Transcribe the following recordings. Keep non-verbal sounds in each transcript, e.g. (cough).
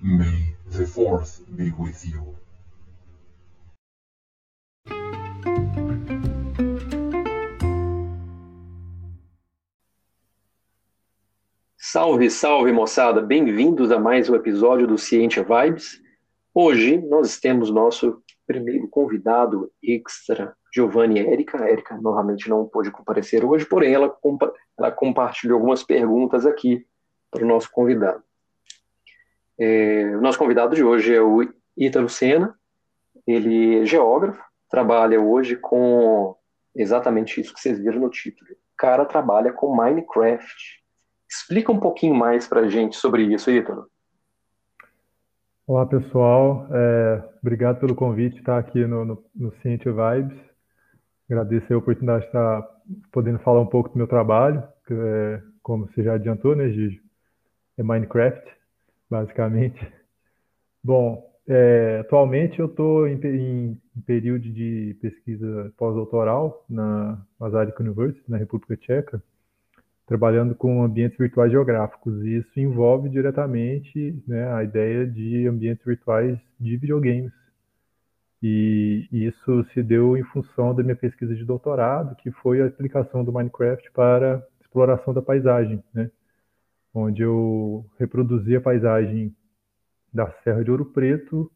May the Fourth be with you. Salve, salve moçada! Bem-vindos a mais um episódio do Ciência Vibes. Hoje nós temos nosso primeiro convidado extra, Giovanni Érica. A Érica normalmente não pôde comparecer hoje, porém ela, compa ela compartilhou algumas perguntas aqui para o nosso convidado. É, o nosso convidado de hoje é o Ítalo Sena, ele é geógrafo, trabalha hoje com exatamente isso que vocês viram no título. O cara trabalha com Minecraft. Explica um pouquinho mais para a gente sobre isso, Ítalo. Olá, pessoal. É, obrigado pelo convite estar aqui no, no, no Vibes. Agradeço a oportunidade de estar podendo falar um pouco do meu trabalho, que é, como você já adiantou, né, Gigi? É Minecraft, basicamente. Bom, é, atualmente eu estou em, em, período de pesquisa pós-doutoral na Masaryk University, na República Tcheca, trabalhando com ambientes virtuais geográficos. E isso envolve diretamente né, a ideia de ambientes virtuais de videogames. E isso se deu em função da minha pesquisa de doutorado, que foi a aplicação do Minecraft para exploração da paisagem, né? Onde eu reproduzi a paisagem da Serra de Ouro Preto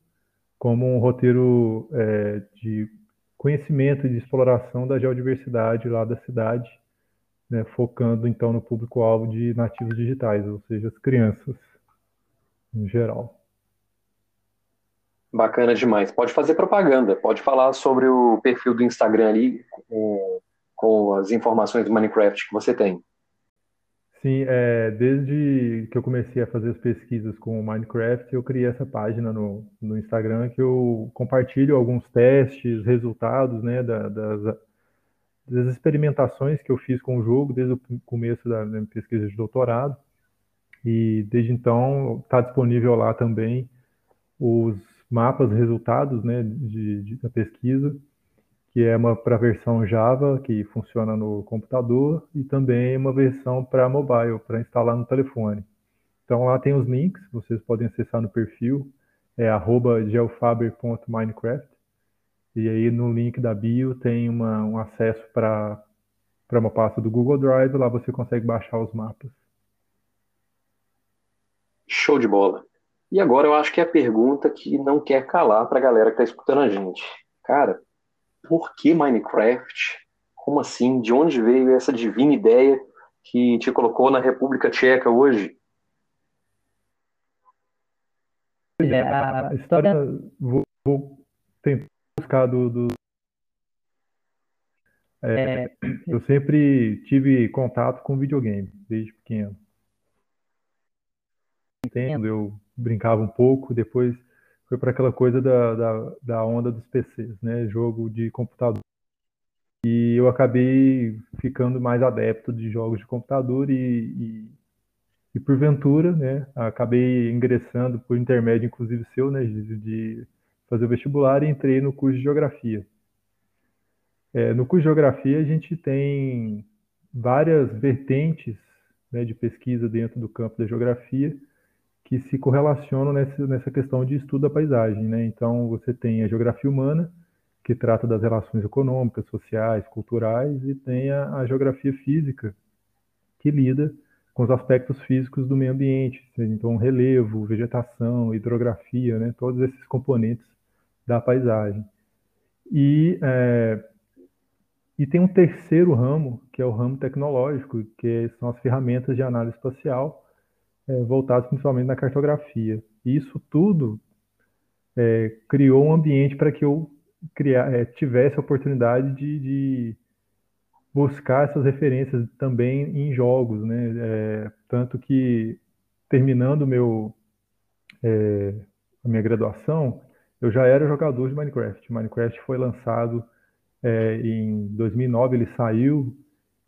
como um roteiro é, de conhecimento e de exploração da geodiversidade lá da cidade, né, focando então no público-alvo de nativos digitais, ou seja, as crianças em geral. Bacana demais. Pode fazer propaganda, pode falar sobre o perfil do Instagram ali com, com as informações do Minecraft que você tem. Sim, é, desde que eu comecei a fazer as pesquisas com o Minecraft, eu criei essa página no, no Instagram que eu compartilho alguns testes, resultados, né, da, das, das experimentações que eu fiz com o jogo desde o começo da minha pesquisa de doutorado. E desde então está disponível lá também os mapas, resultados né, de, de, da pesquisa, que é uma para versão Java, que funciona no computador, e também uma versão para mobile, para instalar no telefone. Então lá tem os links, vocês podem acessar no perfil, é geofaber.minecraft. E aí no link da bio tem uma, um acesso para uma pasta do Google Drive, lá você consegue baixar os mapas. Show de bola. E agora eu acho que é a pergunta que não quer calar para a galera que está escutando a gente. Cara, por que Minecraft? Como assim? De onde veio essa divina ideia que te colocou na República Tcheca hoje? É, a história. Vou, vou tentar buscar do, do é, eu sempre tive contato com videogame desde pequeno. Entendo, eu brincava um pouco, depois foi para aquela coisa da, da, da, onda dos PCs, né? Jogo de computador. E eu acabei ficando mais adepto de jogos de computador e, e, e porventura, né? Acabei ingressando por intermédio, inclusive seu, né? De, fazer o vestibular e entrei no curso de Geografia. É, no curso de Geografia, a gente tem várias vertentes né, de pesquisa dentro do campo da Geografia que se correlacionam nessa, nessa questão de estudo da paisagem. Né? Então, você tem a Geografia Humana, que trata das relações econômicas, sociais, culturais, e tem a, a Geografia Física, que lida com os aspectos físicos do meio ambiente, então relevo, vegetação, hidrografia, né, todos esses componentes da paisagem. E, é, e tem um terceiro ramo, que é o ramo tecnológico, que são as ferramentas de análise espacial, é, voltadas principalmente na cartografia. Isso tudo é, criou um ambiente para que eu criar, é, tivesse a oportunidade de, de, buscar essas referências também em jogos, né? É, tanto que terminando meu é, a minha graduação, eu já era jogador de Minecraft. Minecraft foi lançado é, em 2009, ele saiu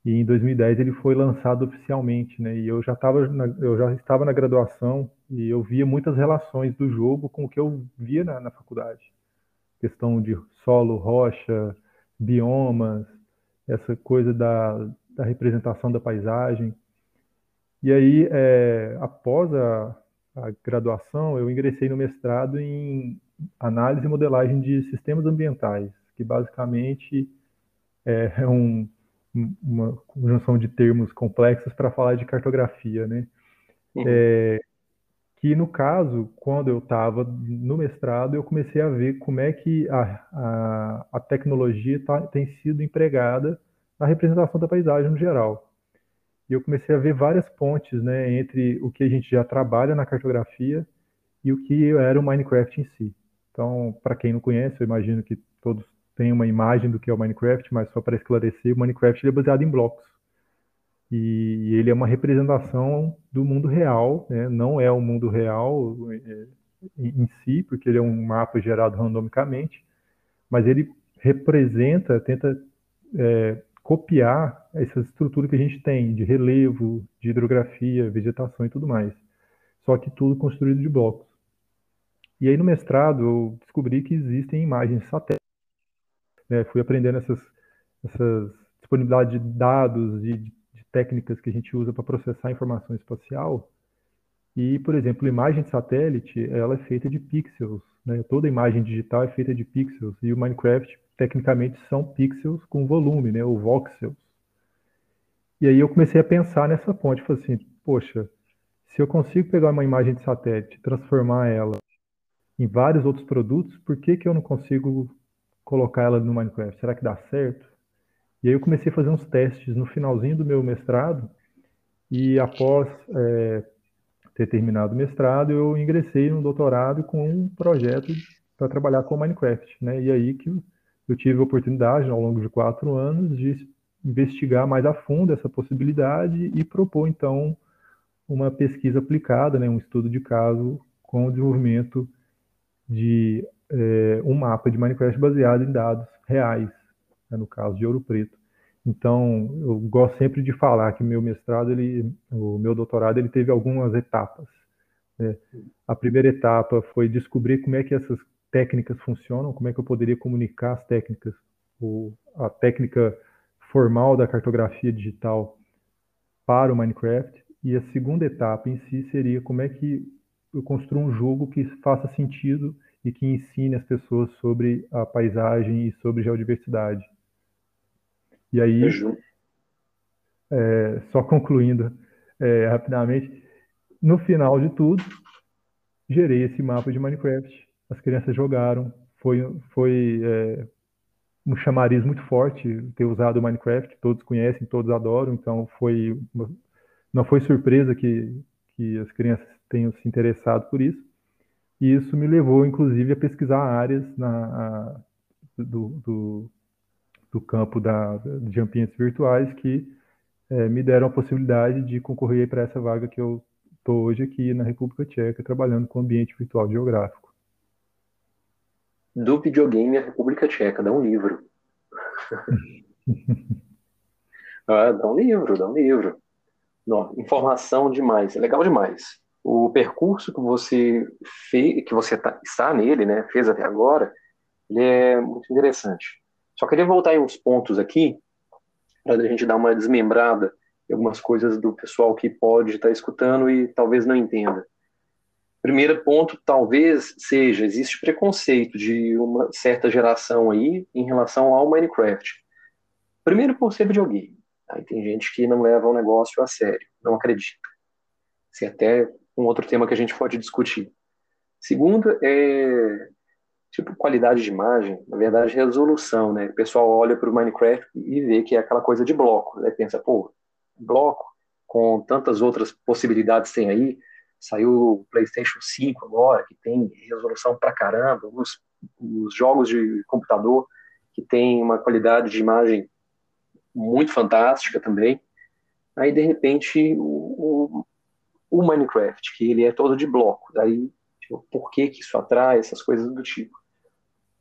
e em 2010 ele foi lançado oficialmente, né? E eu já estava eu já estava na graduação e eu via muitas relações do jogo com o que eu via na, na faculdade. Questão de solo, rocha, biomas, essa coisa da, da representação da paisagem. E aí, é, após a, a graduação, eu ingressei no mestrado em análise e modelagem de sistemas ambientais, que basicamente é, (laughs) é um, uma conjunção de termos complexos para falar de cartografia, né? Uhum. É, que no caso, quando eu estava no mestrado, eu comecei a ver como é que a, a, a tecnologia tá, tem sido empregada na representação da paisagem no geral. E eu comecei a ver várias pontes né, entre o que a gente já trabalha na cartografia e o que era o Minecraft em si. Então, para quem não conhece, eu imagino que todos têm uma imagem do que é o Minecraft, mas só para esclarecer, o Minecraft é baseado em blocos e ele é uma representação do mundo real, né? não é o mundo real é, em si, porque ele é um mapa gerado randomicamente, mas ele representa, tenta é, copiar essa estrutura que a gente tem de relevo, de hidrografia, vegetação e tudo mais. Só que tudo construído de blocos. E aí no mestrado eu descobri que existem imagens satélites. Né? Fui aprendendo essas, essas disponibilidade de dados, de técnicas que a gente usa para processar informação espacial. E, por exemplo, imagem de satélite, ela é feita de pixels, né? Toda imagem digital é feita de pixels e o Minecraft tecnicamente são pixels com volume, né? Ou voxels. E aí eu comecei a pensar nessa ponte, falei assim, poxa, se eu consigo pegar uma imagem de satélite, transformar ela em vários outros produtos, por que que eu não consigo colocar ela no Minecraft? Será que dá certo? E aí eu comecei a fazer uns testes no finalzinho do meu mestrado e após é, ter terminado o mestrado, eu ingressei no doutorado com um projeto para trabalhar com Minecraft, né? E aí que eu tive a oportunidade, ao longo de quatro anos, de investigar mais a fundo essa possibilidade e propor, então, uma pesquisa aplicada, né? um estudo de caso com o desenvolvimento de é, um mapa de Minecraft baseado em dados reais, né, no caso de Ouro Preto. Então, eu gosto sempre de falar que meu mestrado, ele, o meu doutorado, ele teve algumas etapas. Né? A primeira etapa foi descobrir como é que essas técnicas funcionam, como é que eu poderia comunicar as técnicas, o, a técnica formal da cartografia digital para o Minecraft. E a segunda etapa em si seria como é que eu construo um jogo que faça sentido e que ensine as pessoas sobre a paisagem e sobre geodiversidade. E aí, é, só concluindo é, rapidamente, no final de tudo, gerei esse mapa de Minecraft. As crianças jogaram, foi, foi é, um chamariz muito forte ter usado o Minecraft, todos conhecem, todos adoram, então foi não foi surpresa que, que as crianças tenham se interessado por isso. E isso me levou, inclusive, a pesquisar áreas na, a, do, do, do campo da, de ambientes virtuais que é, me deram a possibilidade de concorrer para essa vaga que eu estou hoje aqui na República Tcheca, trabalhando com ambiente virtual geográfico. Do videogame à República Tcheca, dá um livro. (laughs) ah, dá um livro, dá um livro. Não, informação demais, é legal demais. O percurso que você fez, que você tá, está nele, né, fez até agora, ele é muito interessante. Só queria voltar em uns pontos aqui, para a gente dar uma desmembrada em algumas coisas do pessoal que pode estar tá escutando e talvez não entenda. Primeiro ponto, talvez seja, existe preconceito de uma certa geração aí em relação ao Minecraft. Primeiro por ser videogame. Aí tem gente que não leva o negócio a sério, não acredita. É até um outro tema que a gente pode discutir. Segundo, é tipo qualidade de imagem, na verdade resolução, né? O pessoal olha para o Minecraft e vê que é aquela coisa de bloco, né? Pensa, pô, bloco com tantas outras possibilidades tem aí, saiu o PlayStation 5 agora, que tem resolução pra caramba, os, os jogos de computador que tem uma qualidade de imagem muito fantástica também. Aí, de repente, o, o, o Minecraft, que ele é todo de bloco, daí, tipo, por que que isso atrai, essas coisas do tipo.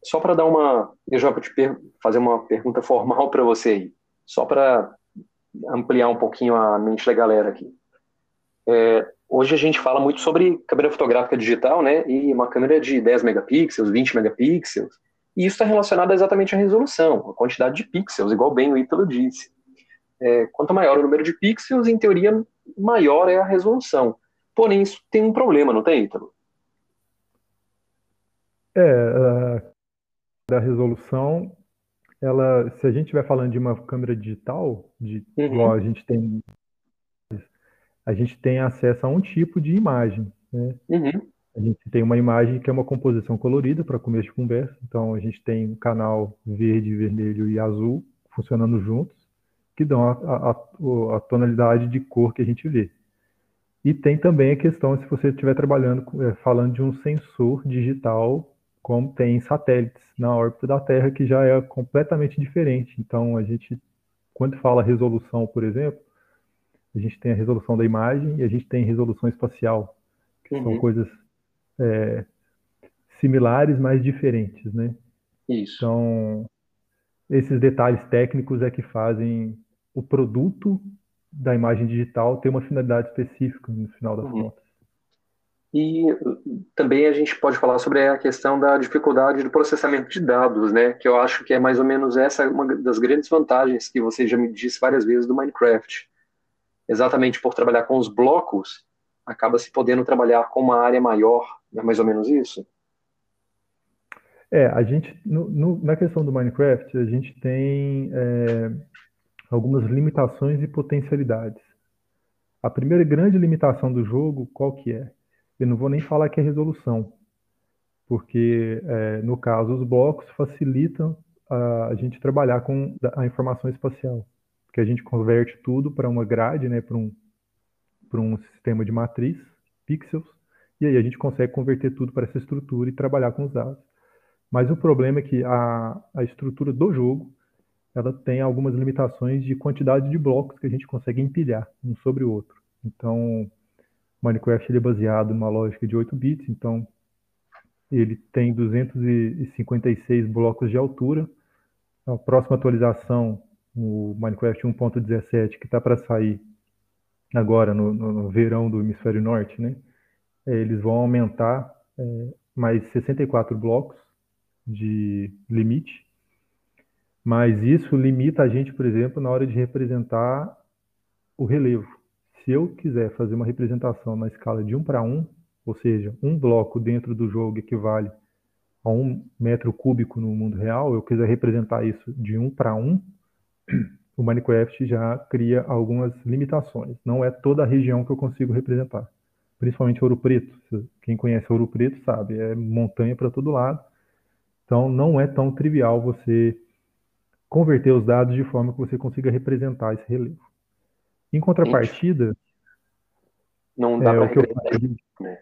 Só para dar uma. Eu já vou te fazer uma pergunta formal para você aí, só para ampliar um pouquinho a mente da galera aqui. É, hoje a gente fala muito sobre câmera fotográfica digital, né? E uma câmera de 10 megapixels, 20 megapixels. E isso está relacionado exatamente à resolução, a quantidade de pixels, igual bem o Ítalo disse. É, quanto maior o número de pixels, em teoria, maior é a resolução. Porém, isso tem um problema, não tem, Ítalo? É, da resolução, ela, se a gente estiver falando de uma câmera digital, de, uhum. igual a gente tem, a gente tem acesso a um tipo de imagem, né? Uhum. A gente tem uma imagem que é uma composição colorida para começo de conversa. Então, a gente tem um canal verde, vermelho e azul funcionando juntos, que dão a, a, a, tonalidade de cor que a gente vê. E tem também a questão, se você estiver trabalhando, é, falando de um sensor digital, como tem satélites na órbita da Terra, que já é completamente diferente. Então, a gente, quando fala resolução, por exemplo, a gente tem a resolução da imagem e a gente tem resolução espacial, que uhum. são coisas é, similares, mas diferentes, né? Isso. Então, esses detalhes técnicos é que fazem o produto da imagem digital ter uma finalidade específica no final das uhum. contas. E também a gente pode falar sobre a questão da dificuldade do processamento de dados, né? Que eu acho que é mais ou menos essa uma das grandes vantagens que você já me disse várias vezes do Minecraft. Exatamente por trabalhar com os blocos, acaba se podendo trabalhar com uma área maior é mais ou menos isso? É, a gente, no, no, na questão do Minecraft, a gente tem é, algumas limitações e potencialidades. A primeira grande limitação do jogo, qual que é? Eu não vou nem falar que é resolução, porque, é, no caso, os blocos facilitam a, a gente trabalhar com a informação espacial, porque a gente converte tudo para uma grade, né, para um, um sistema de matriz, pixels, e aí a gente consegue converter tudo para essa estrutura e trabalhar com os dados. Mas o problema é que a, a estrutura do jogo ela tem algumas limitações de quantidade de blocos que a gente consegue empilhar um sobre o outro. Então, Minecraft ele é baseado numa lógica de 8 bits, então ele tem 256 blocos de altura. A próxima atualização, o Minecraft 1.17, que está para sair agora no, no, verão do hemisfério norte, né? É, eles vão aumentar é, mais 64 blocos de limite, mas isso limita a gente, por exemplo, na hora de representar o relevo. Se eu quiser fazer uma representação na escala de 1 para 1, ou seja, um bloco dentro do jogo equivale a um metro cúbico no mundo real, eu quiser representar isso de 1 para 1, (clears throat) o Minecraft já cria algumas limitações. Não é toda a região que eu consigo representar principalmente Ouro Preto. Quem conhece Ouro Preto sabe, é montanha para todo lado. Então não é tão trivial você converter os dados de forma que você consiga representar esse relevo. Em contrapartida, não dá é, para representar, né?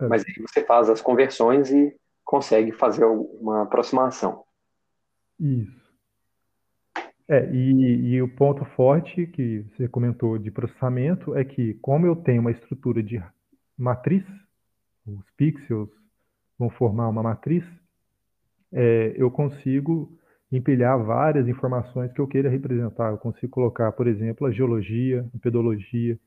É. Mas aí você faz as conversões e consegue fazer uma aproximação. Isso. É, e, e, o ponto forte que você comentou de processamento é que, como eu tenho uma estrutura de matriz, os pixels vão formar uma matriz, é, eu consigo empilhar várias informações que eu queira representar. Eu consigo colocar, por exemplo, a geologia, a pedologia,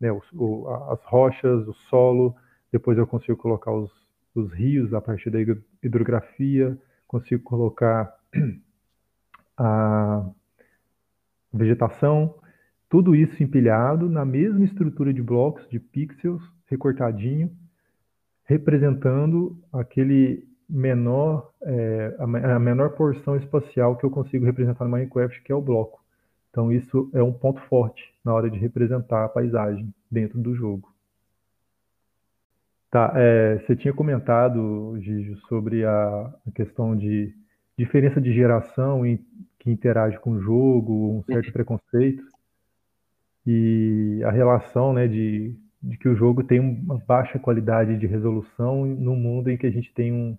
né, o, o, as rochas, o solo, depois eu consigo colocar os, os rios a partir da hidrografia, consigo colocar (clears throat) a vegetação, tudo isso empilhado na mesma estrutura de blocos, de pixels, recortadinho, representando aquele menor, é, a menor porção espacial que eu consigo representar no Minecraft, que é o bloco. Então isso é um ponto forte na hora de representar a paisagem dentro do jogo. Tá, é, você tinha comentado, Gijo, sobre a, a questão de diferença de geração em, que interage com o jogo, um certo preconceito e a relação né, de, de que o jogo tem uma baixa qualidade de resolução no mundo em que a gente tem um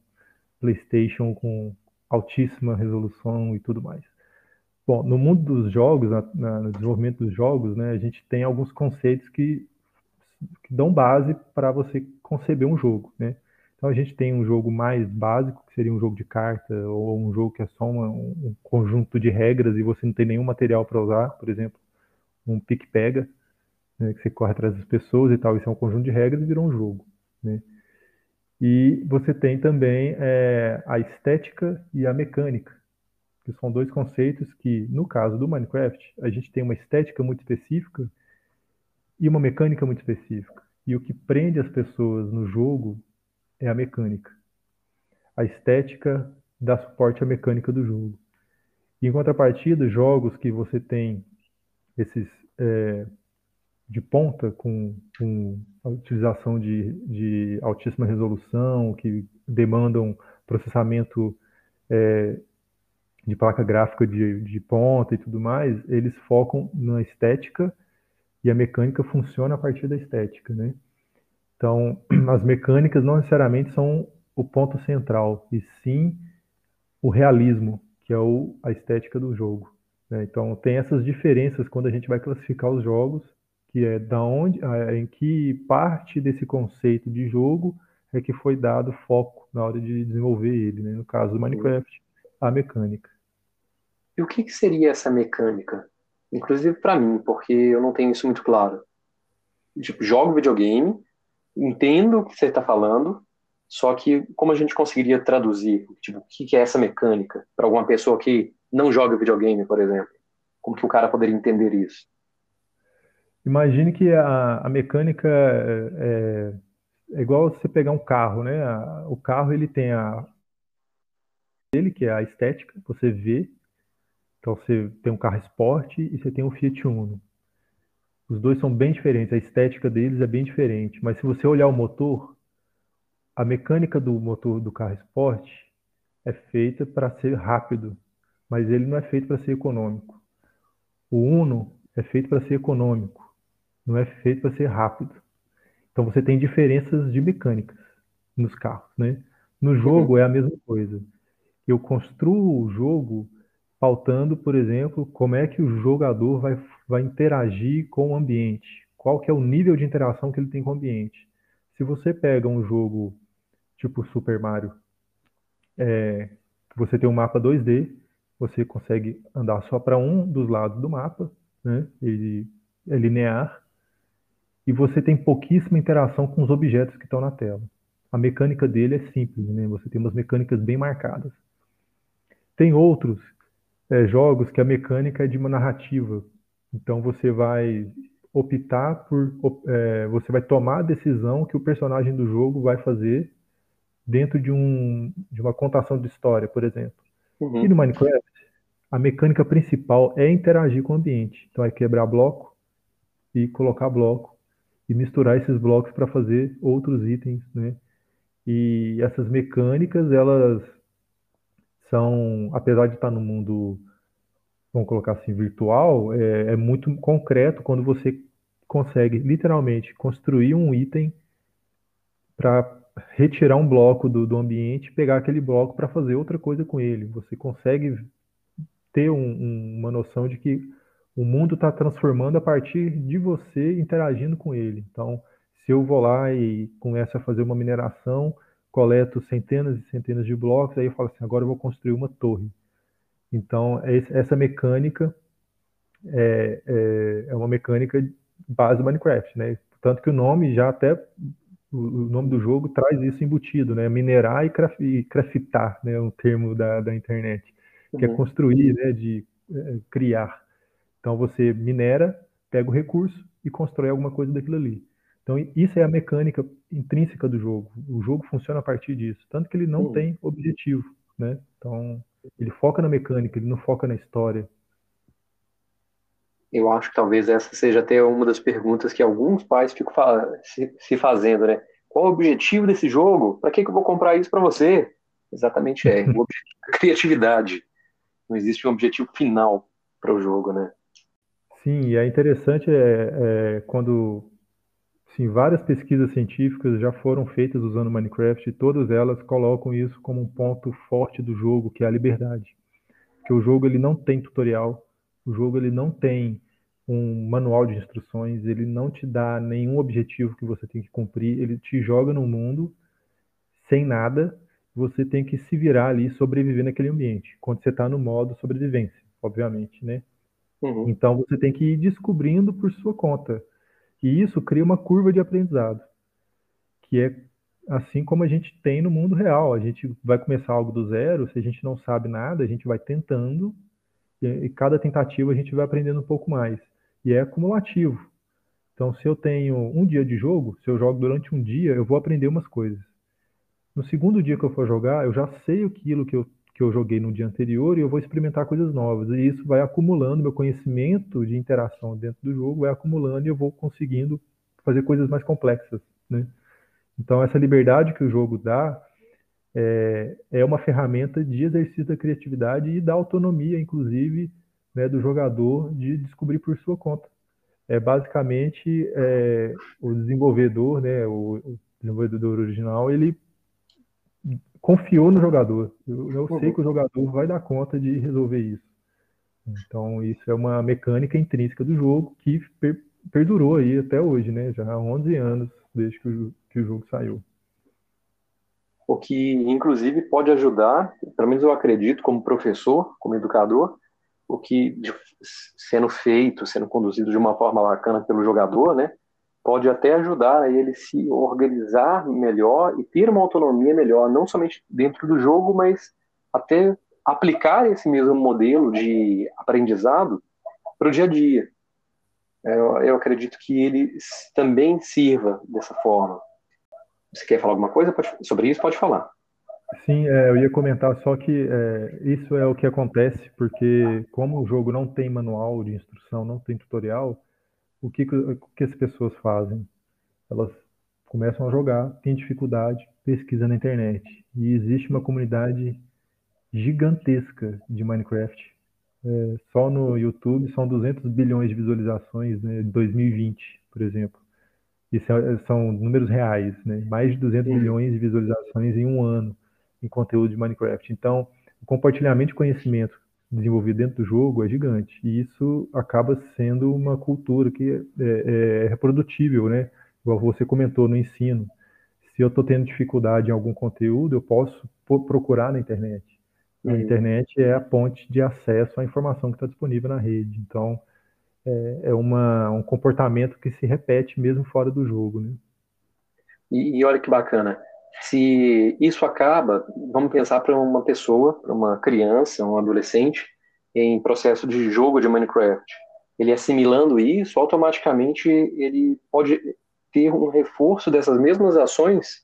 PlayStation com altíssima resolução e tudo mais. Bom, no mundo dos jogos, na, na, no desenvolvimento dos jogos, né, a gente tem alguns conceitos que, que dão base para você conceber um jogo, né? Então a gente tem um jogo mais básico, que seria um jogo de carta, ou um jogo que é só uma, um conjunto de regras e você não tem nenhum material para usar, por exemplo, um pique-pega, né, que você corre atrás das pessoas e tal, isso é um conjunto de regras e virou um jogo. Né? E você tem também é, a estética e a mecânica, que são dois conceitos que, no caso do Minecraft, a gente tem uma estética muito específica e uma mecânica muito específica. E o que prende as pessoas no jogo é a mecânica. A estética dá suporte à mecânica do jogo. E, em contrapartida, jogos que você tem esses é, de ponta com, com a utilização de, de, altíssima resolução, que demandam processamento é, de placa gráfica de, de ponta e tudo mais, eles focam na estética e a mecânica funciona a partir da estética, né? Então, (clears throat) as mecânicas não necessariamente são o ponto central, e sim o realismo, que é o, a estética do jogo. Né? Então, tem essas diferenças quando a gente vai classificar os jogos, que é da onde, em que parte desse conceito de jogo é que foi dado foco na hora de desenvolver ele. Né? No caso do Minecraft, a mecânica. E o que, que seria essa mecânica? Inclusive para mim, porque eu não tenho isso muito claro. Tipo, jogo videogame, entendo o que você está falando, só que como a gente conseguiria traduzir, tipo, o que, que é essa mecânica para alguma pessoa que não joga videogame, por exemplo? Como que o cara poderia entender isso? Imagine que a, a mecânica é, é, igual você pegar um carro, né? o carro ele tem a ele que é a estética, você vê então você tem um carro esporte e você tem um Fiat Uno. Os dois são bem diferentes, a estética deles é bem diferente, mas se você olhar o motor, a mecânica do motor do carro esporte é feita para ser rápido, mas ele não é feito para ser econômico. O Uno é feito para ser econômico, não é feito para ser rápido. Então você tem diferenças de mecânicas nos carros, né? No jogo é a mesma coisa. Eu construo o jogo pautando, por exemplo, como é que o jogador vai, vai interagir com o ambiente, qual que é o nível de interação que ele tem com o ambiente. Se você pega um jogo tipo Super Mario, é, você tem um mapa 2D, você consegue andar só para um dos lados do mapa, né? ele é linear, e você tem pouquíssima interação com os objetos que estão na tela. A mecânica dele é simples, né? você tem umas mecânicas bem marcadas. Tem outros é, jogos que a mecânica é de uma narrativa. Então você vai optar por. É, você vai tomar a decisão que o personagem do jogo vai fazer dentro de, um, de uma contação de história, por exemplo. Uhum. E no Minecraft, a mecânica principal é interagir com o ambiente. Então é quebrar bloco e colocar bloco e misturar esses blocos para fazer outros itens, né? E essas mecânicas, elas são, apesar de estar no mundo, vamos colocar assim, virtual, é, é muito concreto quando você consegue literalmente construir um item para retirar um bloco do, do ambiente, pegar aquele bloco para fazer outra coisa com ele. Você consegue ter um, um, uma noção de que o mundo está transformando a partir de você interagindo com ele. Então, se eu vou lá e começo a fazer uma mineração, coleto centenas e centenas de blocos, aí eu falo assim, agora eu vou construir uma torre. Então, essa mecânica é, é, é uma mecânica base do Minecraft, né? Tanto que o nome já até o nome do jogo traz isso embutido, né? Minerar e, craftar, né? Um termo da, da internet, que é uhum. é construir, né? De é, criar. Então você minera, pega o recurso e constrói alguma coisa daquilo ali. Então, isso é a mecânica intrínseca do jogo. O jogo funciona a partir disso. Tanto que ele não Sim. tem objetivo, né? Então, ele foca na mecânica, ele não foca na história. Eu acho que talvez essa seja até uma das perguntas que alguns pais ficam se fazendo, né? Qual o objetivo desse jogo? Para que, que eu vou comprar isso para você? Exatamente é. o (laughs) objetivo é a criatividade. Não existe um objetivo final para o jogo, né? Sim, e é interessante é, é, quando Sim, várias pesquisas científicas já foram feitas usando Minecraft e todas elas colocam isso como um ponto forte do jogo, que é a liberdade. Porque o jogo ele não tem tutorial, o jogo ele não tem um manual de instruções, ele não te dá nenhum objetivo que você tem que cumprir, ele te joga no mundo sem nada, você tem que se virar ali sobreviver naquele ambiente, quando você está no modo sobrevivência, obviamente, né? Uhum. Então você tem que ir descobrindo por sua conta. E isso cria uma curva de aprendizado, que é assim como a gente tem no mundo real. A gente vai começar algo do zero, se a gente não sabe nada, a gente vai tentando, e, cada tentativa a gente vai aprendendo um pouco mais. E é acumulativo. Então, se eu tenho um dia de jogo, se eu jogo durante um dia, eu vou aprender umas coisas. No segundo dia que eu for jogar, eu já sei aquilo que eu, que eu joguei no dia anterior e eu vou experimentar coisas novas. E isso vai acumulando, meu conhecimento de interação dentro do jogo vai acumulando e eu vou conseguindo fazer coisas mais complexas, né? Então, essa liberdade que o jogo dá é, é uma ferramenta de exercício da criatividade e da autonomia, inclusive, né, do jogador de descobrir por sua conta. É basicamente é, o desenvolvedor, né, o, o, desenvolvedor original, ele confiou no jogador. Eu, eu sei que o jogador vai dar conta de resolver isso. Então, isso é uma mecânica intrínseca do jogo que per, perdurou aí até hoje, né? Já há 11 anos desde que o, que o jogo saiu. O que, inclusive, pode ajudar, pelo menos eu acredito, como professor, como educador, o que sendo feito, sendo conduzido de uma forma bacana pelo jogador, né, pode até ajudar a ele se organizar melhor e ter uma autonomia melhor, não somente dentro do jogo, mas até aplicar esse mesmo modelo de aprendizado para o dia a dia. Eu, eu acredito que ele também sirva dessa forma. Você quer falar alguma coisa pode, sobre isso? Pode falar. Sim, é, eu ia comentar só que é, isso é o que acontece, porque como o jogo não tem manual de instrução, não tem tutorial, o que, que as pessoas fazem? Elas começam a jogar, têm dificuldade, pesquisa na internet. E existe uma comunidade gigantesca de Minecraft. É, só no YouTube são 200 bilhões de visualizações né, em 2020, por exemplo. Isso é, são números reais, né? mais de 200 bilhões de visualizações em um ano em conteúdo de Minecraft. Então, o compartilhamento de conhecimento desenvolvido dentro do jogo é gigante. E isso acaba sendo uma cultura que é, é reprodutível, né? Igual você comentou no ensino. Se eu estou tendo dificuldade em algum conteúdo, eu posso procurar na internet. A internet é a ponte de acesso à informação que está disponível na rede. Então, é, é uma, um comportamento que se repete mesmo fora do jogo, né? E, e olha que bacana se isso acaba, vamos pensar para uma pessoa, para uma criança, um adolescente, em processo de jogo de Minecraft. Ele assimilando isso, automaticamente ele pode ter um reforço dessas mesmas ações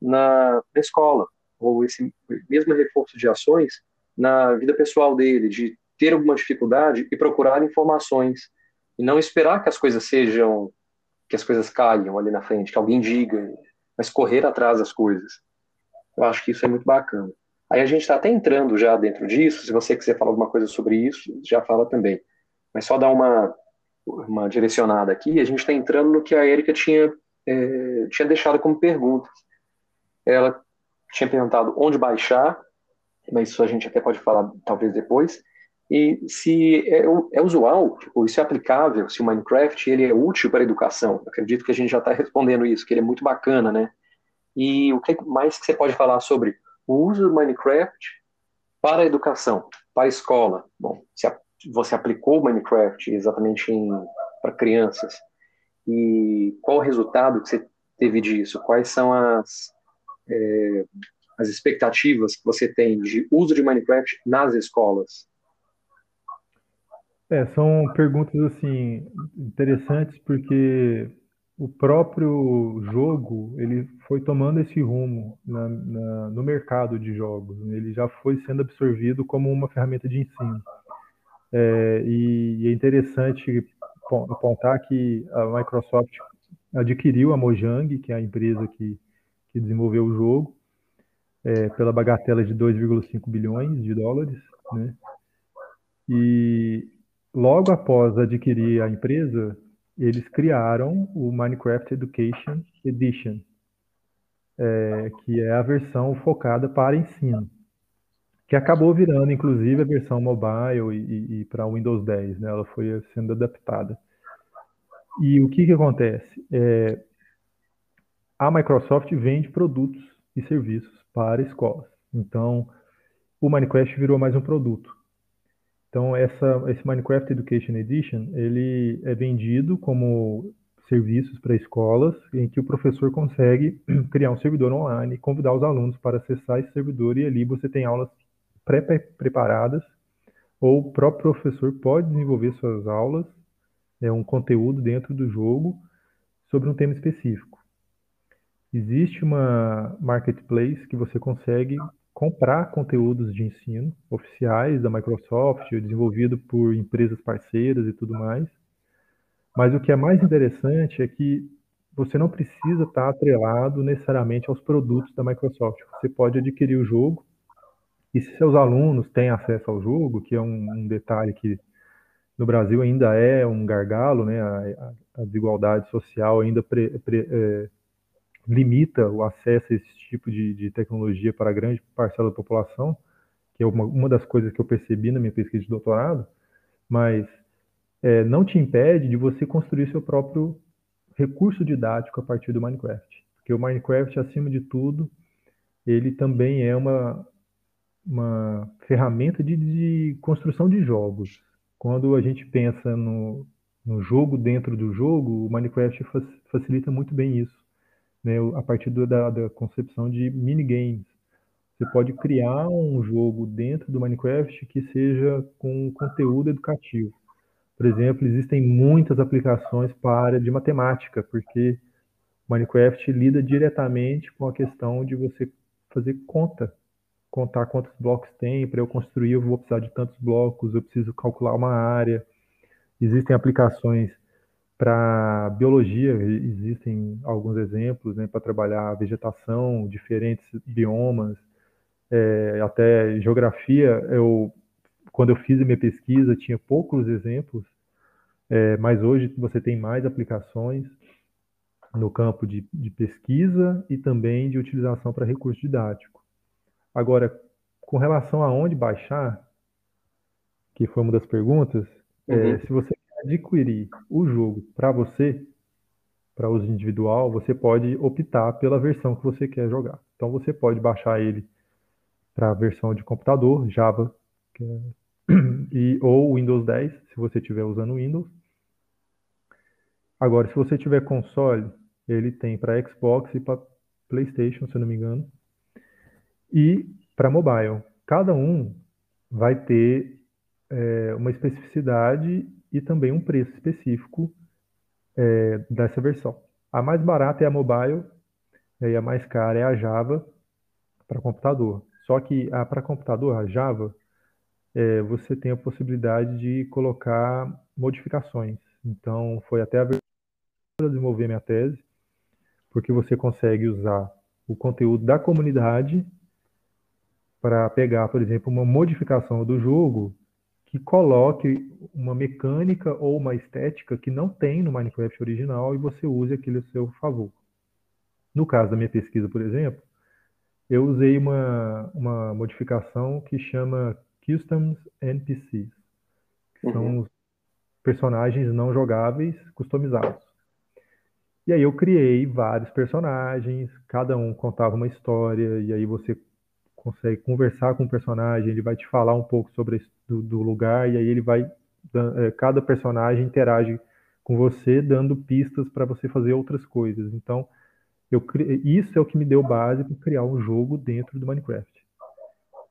na, na escola, ou esse mesmo reforço de ações na vida pessoal dele, de ter alguma dificuldade e procurar informações, e não esperar que as coisas sejam, que as coisas caiam ali na frente, que alguém diga, mas correr atrás das coisas. Eu acho que isso é muito bacana. Aí a gente está até entrando já dentro disso, se você quiser falar alguma coisa sobre isso, já fala também. Mas só dar uma, uma direcionada aqui, a gente está entrando no que a Erika tinha, é, tinha deixado como perguntas. Ela tinha perguntado onde baixar, mas isso a gente até pode falar talvez depois. E se é, é, usual, tipo, isso é aplicável, se o Minecraft ele é útil para a educação. acredito que a gente já está respondendo isso, que ele é muito bacana, né? E o que mais que você pode falar sobre o uso do Minecraft para a educação, para a escola? Bom, se você aplicou o Minecraft exatamente para crianças e qual o resultado que você teve disso? Quais são as é, as expectativas que você tem de uso de Minecraft nas escolas? É, são perguntas assim interessantes porque o próprio jogo ele foi tomando esse rumo na, na, no mercado de jogos. Ele já foi sendo absorvido como uma ferramenta de ensino. É, e, e, é interessante apontar que a Microsoft adquiriu a Mojang, que é a empresa que, que desenvolveu o jogo, é, pela bagatela de 2,5 bilhões de dólares, né? E logo após adquirir a empresa, eles criaram o Minecraft Education Edition, é, que é a versão focada para ensino, que acabou virando, inclusive, a versão mobile e, e, e para Windows 10, né? Ela foi sendo adaptada. E o que, que acontece? É, a Microsoft vende produtos e serviços para escolas. Então, o Minecraft virou mais um produto. Então, essa, esse Minecraft Education Edition, ele é vendido como serviços para escolas, em que o professor consegue (clears throat) criar um servidor online, convidar os alunos para acessar esse servidor e ali você tem aulas pré-preparadas, ou o próprio professor pode desenvolver suas aulas é um conteúdo dentro do jogo sobre um tema específico. Existe uma marketplace que você consegue comprar conteúdos de ensino oficiais da Microsoft, desenvolvido por empresas parceiras e tudo mais. Mas o que é mais interessante é que você não precisa estar atrelado necessariamente aos produtos da Microsoft. Você pode adquirir o jogo e se seus alunos têm acesso ao jogo, que é um, um detalhe que no Brasil ainda é um gargalo, né? A, a desigualdade social ainda pre, pre, é, limita o acesso a esse tipo de, de, tecnologia para a grande parcela da população, que é uma, uma, das coisas que eu percebi na minha pesquisa de doutorado, mas é, não te impede de você construir seu próprio recurso didático a partir do Minecraft. Porque o Minecraft, acima de tudo, ele também é uma, uma ferramenta de, de construção de jogos. Quando a gente pensa no, no jogo dentro do jogo, o Minecraft facilita muito bem isso, né? a partir da, da concepção de minigames. Você pode criar um jogo dentro do Minecraft que seja com conteúdo educativo. Por exemplo, existem muitas aplicações para a área de matemática, porque Minecraft lida diretamente com a questão de você fazer conta contar quantos blocos tem, para eu construir eu vou precisar de tantos blocos, eu preciso calcular uma área. Existem aplicações para biologia, existem alguns exemplos né, para trabalhar vegetação, diferentes biomas, é, até geografia. Eu, quando eu fiz a minha pesquisa, tinha poucos exemplos, é, mas hoje você tem mais aplicações no campo de, de pesquisa e também de utilização para recurso didático. Agora, com relação a onde baixar, que foi uma das perguntas, uhum. é, se você adquirir o jogo para você, para uso individual, você pode optar pela versão que você quer jogar. Então você pode baixar ele para a versão de computador, Java, é, (clears throat) e, ou Windows 10, se você estiver usando Windows. Agora, se você tiver console, ele tem para Xbox e para PlayStation, se eu não me engano e para mobile. Cada um vai ter é, uma especificidade e também um preço específico é, dessa versão. A mais barata é a mobile e a mais cara é a Java para computador. Só que a para computador, a Java, é, você tem a possibilidade de colocar modificações. Então, foi até a versão para desenvolver minha tese, porque você consegue usar o conteúdo da comunidade para pegar, por exemplo, uma modificação do jogo que coloque uma mecânica ou uma estética que não tem no Minecraft original e você use aquilo a seu favor. No caso da minha pesquisa, por exemplo, eu usei uma, uma modificação que chama Customs NPCs, que uhum. são os personagens não jogáveis customizados. E aí eu criei vários personagens, cada um contava uma história, e aí você consegue conversar com o personagem, ele vai te falar um pouco sobre do, do lugar e aí ele vai é, cada personagem interage com você dando pistas para você fazer outras coisas. Então, eu isso é o que me deu base para criar um jogo dentro do Minecraft.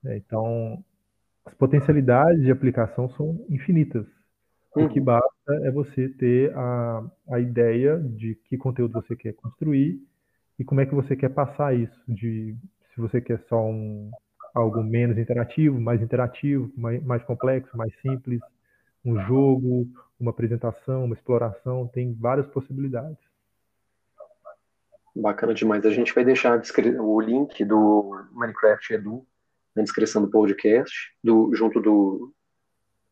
É, então, as potencialidades de aplicação são infinitas. Uhum. O que uhum. basta é você ter a, a ideia de que conteúdo você quer construir e como é que você quer passar isso de se você quer só um, algo menos interativo, mais interativo, mais, mais complexo, mais simples, um jogo, uma apresentação, uma exploração, tem várias possibilidades. Bacana demais. A gente vai deixar o link do Minecraft Edu na descrição do podcast, do, junto do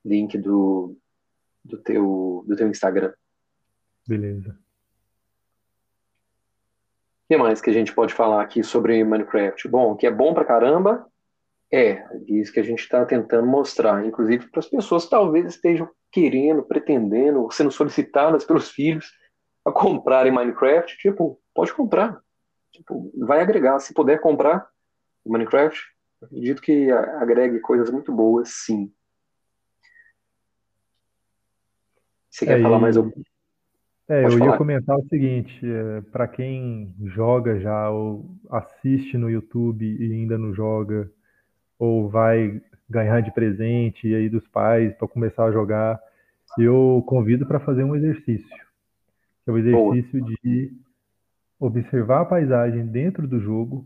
link do, do, teu, do teu Instagram. Beleza que mais que a gente pode falar aqui sobre Minecraft? Bom, que é bom pra caramba, é isso que a gente está tentando mostrar, inclusive para as pessoas que talvez estejam querendo, pretendendo, sendo solicitadas pelos filhos a comprarem Minecraft, tipo, pode comprar. Tipo, vai agregar. Se puder comprar Minecraft, acredito que agregue coisas muito boas, sim. Você quer é, falar mais alguma é, Pode eu ia comentar o seguinte, é, para quem joga já ou assiste no YouTube e ainda não joga, ou vai ganhar de presente aí dos pais para começar a jogar, eu convido para fazer um exercício. Que é o exercício Boa. de observar a paisagem dentro do jogo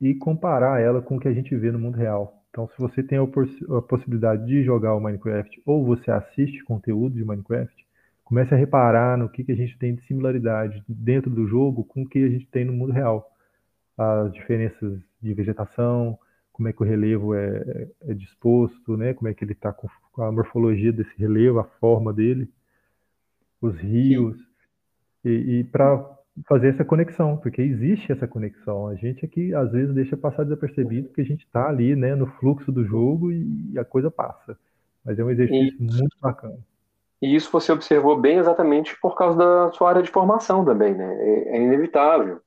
e comparar ela com o que a gente vê no mundo real. Então, se você tem a possibilidade de jogar o Minecraft ou você assiste conteúdo de Minecraft, comece a reparar no que, que a gente tem de similaridade dentro do jogo com o que a gente tem no mundo real. As diferenças de vegetação, como é que o relevo é, é disposto, né? como é que ele está com a morfologia desse relevo, a forma dele, os rios, Sim. e, e para fazer essa conexão, porque existe essa conexão. A gente aqui às vezes deixa passar desapercebido porque a gente está ali, né, no fluxo do jogo e a coisa passa. Mas é um exercício e, muito bacana. E isso você observou bem exatamente por causa da sua área de formação também, né? É, é inevitável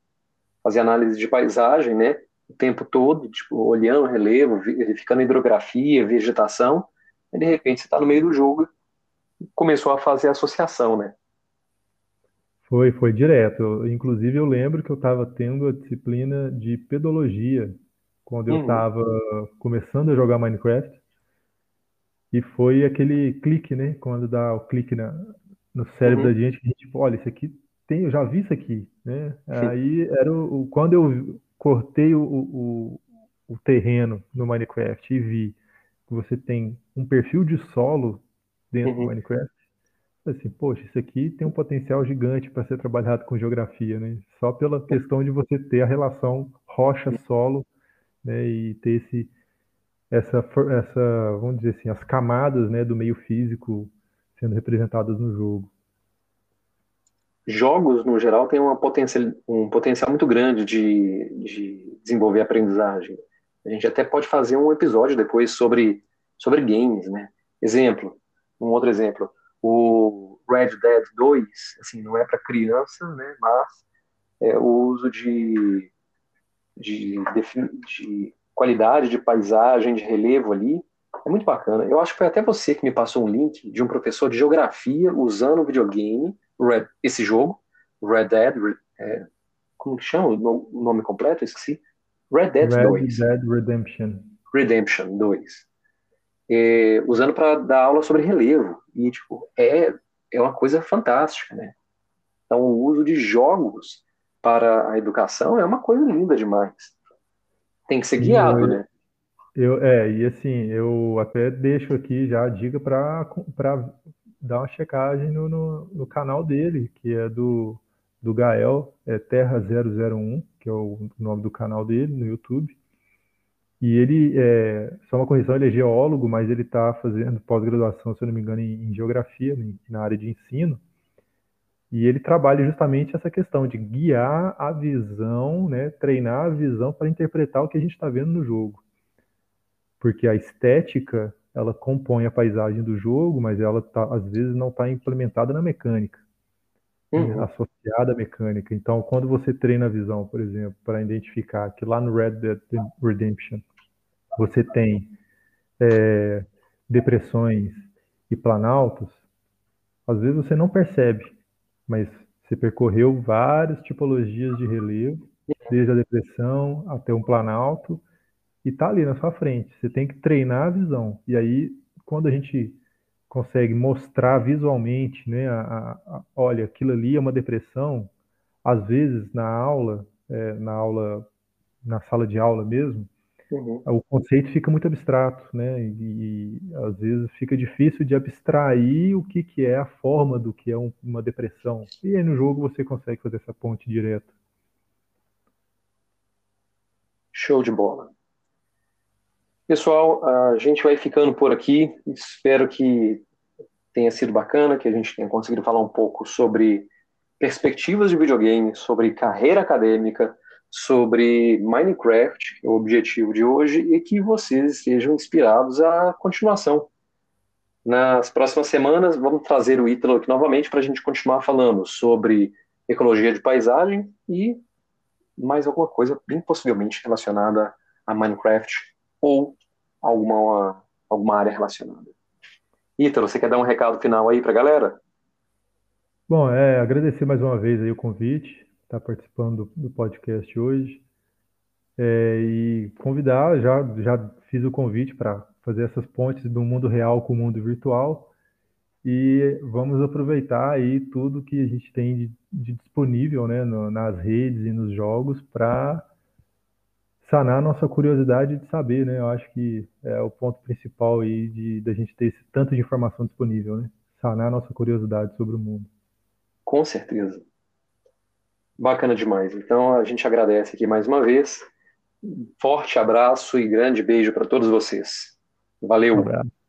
fazer análise de paisagem, né? O tempo todo, tipo, olhando o relevo, verificando hidrografia, vegetação, e de repente você está no meio do jogo e começou a fazer associação, né? Foi, foi direto. Inclusive, eu lembro que eu estava tendo a disciplina de pedologia quando eu estava uhum. começando a jogar Minecraft. E foi aquele clique, né? Quando dá o clique na, no cérebro uhum. da gente, que a gente, olha, isso aqui tem, eu já vi isso aqui, né? Aí era o, quando eu cortei o, o, o terreno no Minecraft e vi que você tem um perfil de solo dentro uhum. do Minecraft, assim, poxa, isso aqui tem um potencial gigante para ser trabalhado com geografia, né? Só pela questão de você ter a relação rocha-solo, né? E ter esse, essa, essa, vamos dizer assim, as camadas, né, do meio físico sendo representadas no jogo. Jogos, no geral, têm uma potencial, um potencial muito grande de, de desenvolver aprendizagem. A gente até pode fazer um episódio depois sobre, sobre games, né? Exemplo, um outro exemplo o Red Dead 2, assim, não é para criança, né, mas é, o uso de, de, de, de, qualidade de paisagem, de relevo ali, é muito bacana. Eu acho que foi até você que me passou um link de um professor de geografia usando o videogame, Red, esse jogo, Red Dead, é, como que chama o nome completo? Eu esqueci. Red Dead Red 2. Red Dead Redemption. Redemption 2 é, usando para dar aula sobre relevo. E, tipo, é, é uma coisa fantástica, né? Então, o uso de jogos para a educação é uma coisa linda demais. Tem que ser guiado, eu, né? Eu, é, e assim, eu até deixo aqui já a dica para dar uma checagem no, no, no, canal dele, que é do, do Gael, é Terra 001, que é o nome do canal dele no YouTube. E ele, é, só uma correção, ele é geólogo, mas ele está fazendo pós-graduação, se eu não me engano, em, em geografia, na área de ensino. E ele trabalha justamente essa questão de guiar a visão, né, treinar a visão para interpretar o que a gente está vendo no jogo. Porque a estética, ela compõe a paisagem do jogo, mas ela tá, às vezes não está implementada na mecânica, né, uhum. associada à mecânica. Então, quando você treina a visão, por exemplo, para identificar que lá no Red Dead Redemption você tem é, depressões e planaltos, às vezes você não percebe, mas você percorreu várias tipologias de relevo, desde a depressão até um planalto, e está ali na sua frente. Você tem que treinar a visão. E aí, quando a gente consegue mostrar visualmente, né, a, a, olha, aquilo ali é uma depressão, às vezes na aula, é, na aula, na sala de aula mesmo, Uhum. O conceito fica muito abstrato, né? E, e, às vezes fica difícil de abstrair o que, que é a forma do que é um, uma depressão. E aí no jogo você consegue fazer essa ponte direta. Show de bola. Pessoal, a gente vai ficando por aqui. Espero que tenha sido bacana, que a gente tenha conseguido falar um pouco sobre perspectivas de videogame, sobre carreira acadêmica, sobre Minecraft, o objetivo de hoje, e que vocês estejam inspirados à continuação. Nas próximas semanas, vamos trazer o Ítalo aqui novamente para a gente continuar falando sobre ecologia de paisagem e mais alguma coisa, bem possivelmente relacionada a Minecraft ou alguma, alguma área relacionada. Ítalo, você quer dar um recado final aí para a galera? Bom, é agradecer mais uma vez aí o convite estar tá participando do, podcast hoje. É, e convidar, já, já fiz o convite para fazer essas pontes do mundo real com o mundo virtual. e vamos aproveitar aí tudo que a gente tem de, de disponível né, no, nas redes e nos jogos para sanar nossa curiosidade de saber, né? Eu acho que é o ponto principal aí de da gente ter esse tanto de informação disponível, né? Sanar nossa curiosidade sobre o mundo. Com certeza. Bacana demais. Então a gente agradece aqui mais uma vez. Forte abraço e grande beijo para todos vocês. Valeu. Um